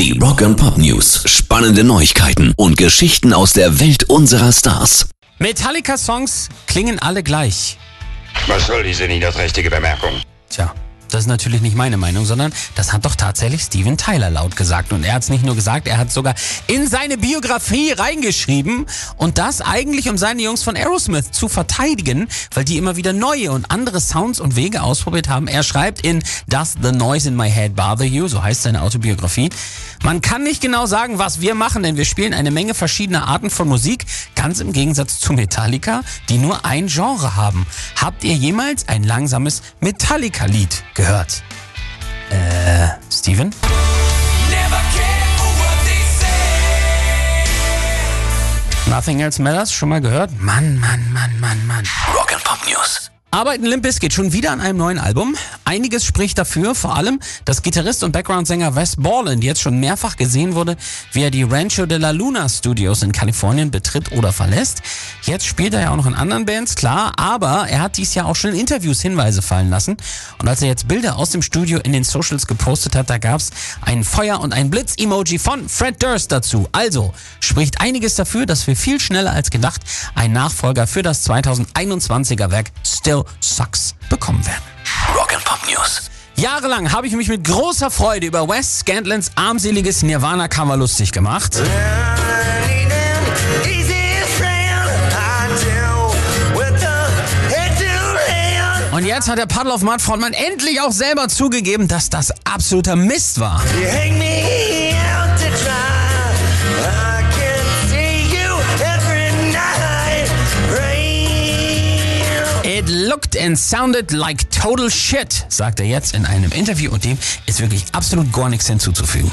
Die Rock and Pop News. Spannende Neuigkeiten und Geschichten aus der Welt unserer Stars. Metallica-Songs klingen alle gleich. Was soll diese niederträchtige Bemerkung? Das ist natürlich nicht meine Meinung, sondern das hat doch tatsächlich Steven Tyler laut gesagt. Und er hat es nicht nur gesagt, er hat sogar in seine Biografie reingeschrieben. Und das eigentlich, um seine Jungs von Aerosmith zu verteidigen, weil die immer wieder neue und andere Sounds und Wege ausprobiert haben. Er schreibt in Does the Noise in My Head Bother You? So heißt seine Autobiografie. Man kann nicht genau sagen, was wir machen, denn wir spielen eine Menge verschiedener Arten von Musik, ganz im Gegensatz zu Metallica, die nur ein Genre haben. Habt ihr jemals ein langsames Metallica-Lied gehört? Äh, Steven? Nothing Else Matters, schon mal gehört? Mann, Mann, Mann, Mann, Mann. Rock and Pop News. Arbeiten Limp Bizkit schon wieder an einem neuen Album. Einiges spricht dafür, vor allem, dass Gitarrist und Background-Sänger Wes Borland jetzt schon mehrfach gesehen wurde, wie er die Rancho de la Luna Studios in Kalifornien betritt oder verlässt. Jetzt spielt er ja auch noch in anderen Bands, klar, aber er hat dies Jahr auch schon in Interviews Hinweise fallen lassen. Und als er jetzt Bilder aus dem Studio in den Socials gepostet hat, da gab's ein Feuer- und ein Blitz-Emoji von Fred Durst dazu. Also spricht einiges dafür, dass wir viel schneller als gedacht einen Nachfolger für das 2021er Werk Still Sucks bekommen werden. Rock and Pop News. Jahrelang habe ich mich mit großer Freude über Wes Scantlands armseliges Nirvana-Cover lustig gemacht. Und jetzt hat der Puddle of Mud Frontmann endlich auch selber zugegeben, dass das absoluter Mist war. It looked and sounded like total shit, sagt er jetzt in einem Interview und dem ist wirklich absolut gar nichts hinzuzufügen.